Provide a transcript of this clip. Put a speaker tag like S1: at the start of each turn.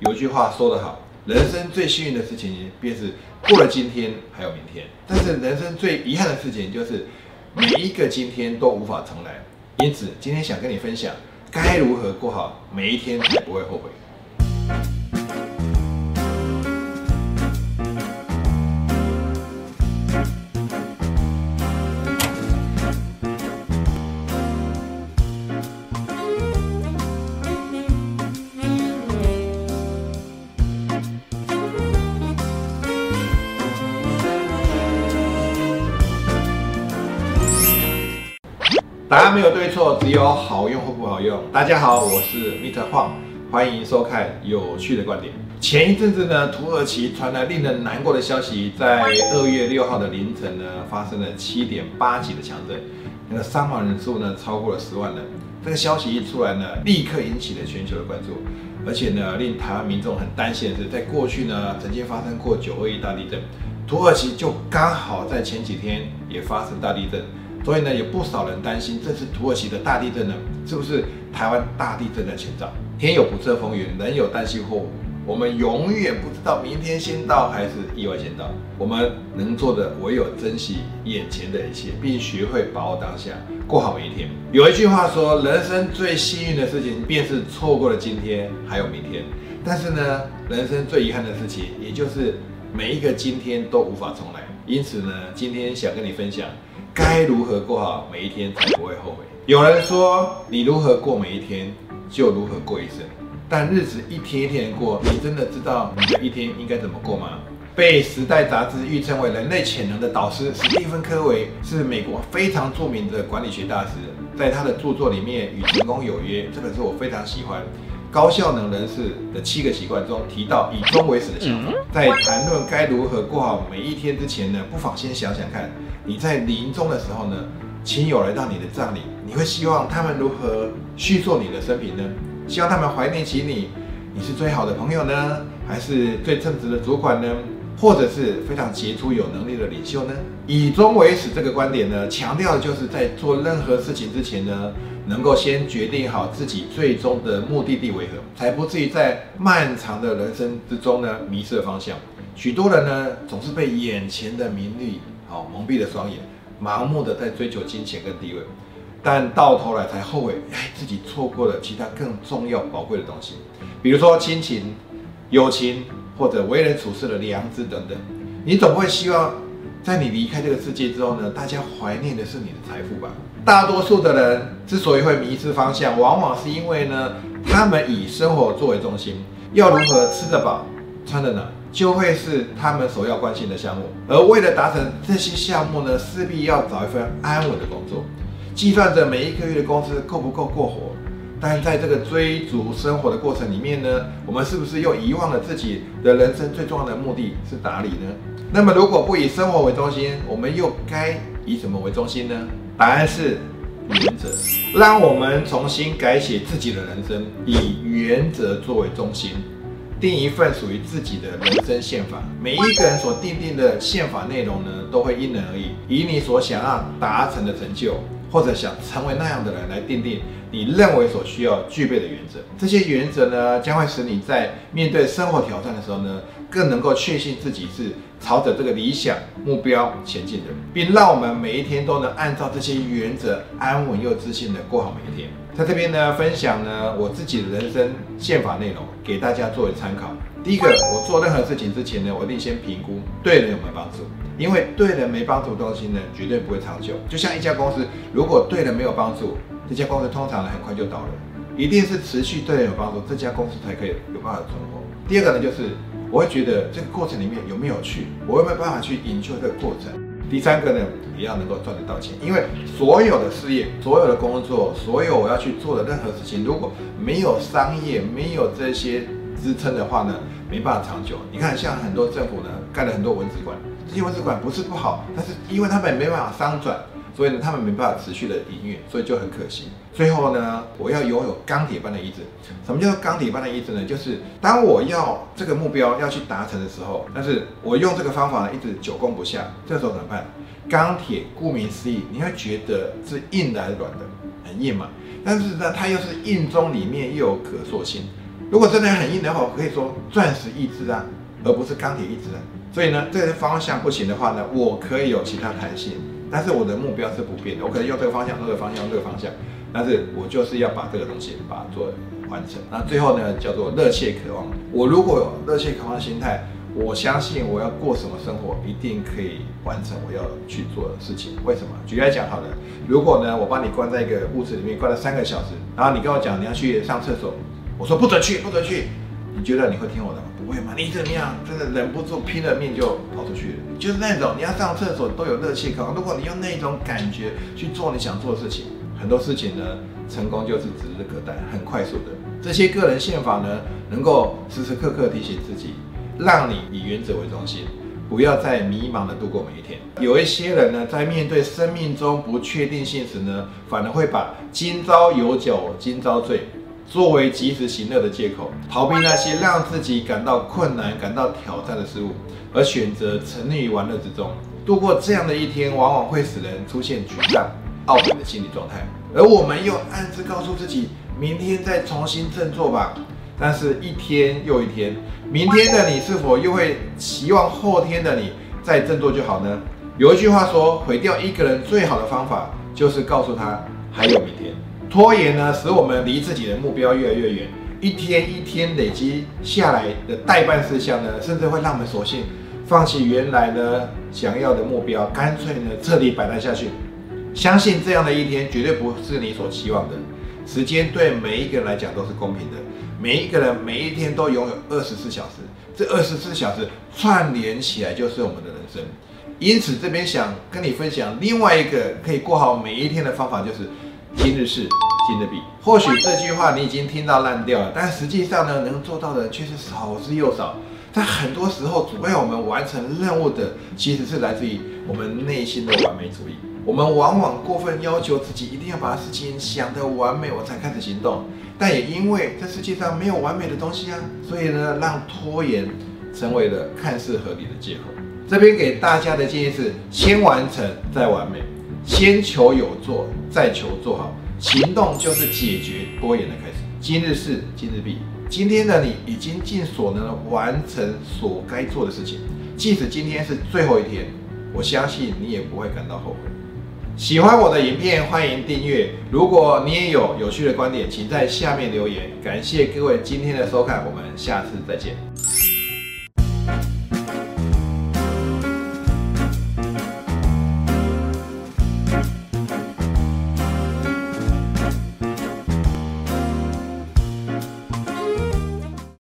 S1: 有一句话说得好，人生最幸运的事情便是过了今天还有明天，但是人生最遗憾的事情就是每一个今天都无法重来。因此，今天想跟你分享该如何过好每一天才不会后悔。答案没有对错，只有好用或不好用。大家好，我是 Mr. Huang，欢迎收看有趣的观点。前一阵子呢，土耳其传来令人难过的消息，在二月六号的凌晨呢，发生了七点八级的强震，那个伤亡人数呢超过了十万人。这个消息一出来呢，立刻引起了全球的关注，而且呢，令台湾民众很担心的是，在过去呢，曾经发生过九二一大地震，土耳其就刚好在前几天也发生大地震。所以呢，有不少人担心，这次土耳其的大地震呢，是不是台湾大地震的前兆？天有不测风云，人有旦夕祸福，我们永远不知道明天先到还是意外先到。我们能做的唯有珍惜眼前的一切，并学会把握当下，过好每一天。有一句话说，人生最幸运的事情，便是错过了今天还有明天。但是呢，人生最遗憾的事情，也就是每一个今天都无法重来。因此呢，今天想跟你分享。该如何过好每一天才不会后悔？有人说，你如何过每一天，就如何过一生。但日子一天一天过，你真的知道你的一天应该怎么过吗？被《时代》杂志誉称为人类潜能的导师史蒂芬·科维是美国非常著名的管理学大师，在他的著作里面，《与成功有约》这本书我非常喜欢。高效能人士的七个习惯中提到以终为始的想法，在谈论该如何过好每一天之前呢，不妨先想想看。你在临终的时候呢，亲友来到你的葬礼，你会希望他们如何叙述你的生平呢？希望他们怀念起你，你是最好的朋友呢，还是最正直的主管呢，或者是非常杰出有能力的领袖呢？以终为始这个观点呢，强调的就是在做任何事情之前呢，能够先决定好自己最终的目的地为何，才不至于在漫长的人生之中呢迷失了方向。许多人呢，总是被眼前的名利。好，蒙蔽了双眼，盲目的在追求金钱跟地位，但到头来才后悔，哎，自己错过了其他更重要宝贵的东西，比如说亲情、友情或者为人处事的良知等等。你总会希望，在你离开这个世界之后呢，大家怀念的是你的财富吧？大多数的人之所以会迷失方向，往往是因为呢，他们以生活作为中心，要如何吃得饱、穿得暖。就会是他们首要关心的项目，而为了达成这些项目呢，势必要找一份安稳的工作，计算着每一个月的工资够不够过活。但在这个追逐生活的过程里面呢，我们是不是又遗忘了自己的人生最重要的目的是哪里呢？那么如果不以生活为中心，我们又该以什么为中心呢？答案是原则。让我们重新改写自己的人生，以原则作为中心。定一份属于自己的人生宪法，每一个人所定定的宪法内容呢，都会因人而异，以你所想要达成的成就，或者想成为那样的人来定定你认为所需要具备的原则。这些原则呢，将会使你在面对生活挑战的时候呢，更能够确信自己是朝着这个理想目标前进的，并让我们每一天都能按照这些原则安稳又自信的过好每一天。在这边呢，分享呢我自己的人生宪法内容，给大家作为参考。第一个，我做任何事情之前呢，我一定先评估对人有没有帮助，因为对人没帮助的东西呢，绝对不会长久。就像一家公司，如果对人没有帮助，这家公司通常很快就倒了。一定是持续对人有帮助，这家公司才可以有办法存活。第二个呢，就是我会觉得这个过程里面有没有趣，我有没有办法去研究这个过程。第三个呢，也要能够赚得到钱，因为所有的事业、所有的工作、所有我要去做的任何事情，如果没有商业、没有这些支撑的话呢，没办法长久。你看，像很多政府呢，盖了很多文字馆，这些文字馆不是不好，但是因为他们没办法商转。所以呢，他们没办法持续的营运，所以就很可惜。最后呢，我要拥有钢铁般的意志。什么叫做钢铁般的意志呢？就是当我要这个目标要去达成的时候，但是我用这个方法呢，一直久攻不下，这时候怎么办？钢铁顾名思义，你会觉得是硬的还是软的？很硬嘛。但是呢，它又是硬中里面又有可塑性。如果真的很硬的话，我可以说钻石意志啊，而不是钢铁意志啊。所以呢，这个方向不行的话呢，我可以有其他弹性，但是我的目标是不变的。我可能用这个方向、这个方向、这个方向，但是我就是要把这个东西把它做完成。那最后呢，叫做热切渴望。我如果有热切渴望心态，我相信我要过什么生活，一定可以完成我要去做的事情。为什么？举例来讲好了，如果呢，我把你关在一个屋子里面，关了三个小时，然后你跟我讲你要去上厕所，我说不准去，不准去，你觉得你会听我的吗？不会吗？你怎么样？真的忍不住拼了命就跑出去了。就是那种你要上厕所都有热气口，如果你用那种感觉去做你想做的事情，很多事情呢，成功就是指日可待，很快速的。这些个人宪法呢，能够时时刻刻提醒自己。让你以原则为中心，不要再迷茫的度过每一天。有一些人呢，在面对生命中不确定性时呢，反而会把“今朝有酒今朝醉”作为及时行乐的借口，逃避那些让自己感到困难、感到挑战的事物，而选择沉溺于玩乐之中。度过这样的一天，往往会使人出现沮丧、懊悔的心理状态，而我们又暗自告诉自己：明天再重新振作吧。但是，一天又一天，明天的你是否又会期望后天的你再振作就好呢？有一句话说，毁掉一个人最好的方法就是告诉他还有明天。拖延呢，使我们离自己的目标越来越远。一天一天累积下来的代办事项呢，甚至会让我们索性放弃原来呢想要的目标，干脆呢彻底摆烂下去。相信这样的一天绝对不是你所期望的。时间对每一个人来讲都是公平的。每一个人每一天都拥有二十四小时，这二十四小时串联起来就是我们的人生。因此，这边想跟你分享另外一个可以过好每一天的方法，就是今日事今日毕。或许这句话你已经听到烂掉了，但实际上呢，能做到的却是少之又少。在很多时候，阻碍我们完成任务的，其实是来自于我们内心的完美主义。我们往往过分要求自己，一定要把事情想得完美，我才开始行动。但也因为这世界上没有完美的东西啊，所以呢，让拖延成为了看似合理的借口。这边给大家的建议是：先完成再完美，先求有做再求做好。行动就是解决拖延的开始。今日事今日毕，今天的你已经尽所能完成所该做的事情，即使今天是最后一天，我相信你也不会感到后悔。喜欢我的影片，欢迎订阅。如果你也有有趣的观点，请在下面留言。感谢各位今天的收看，我们下次再见。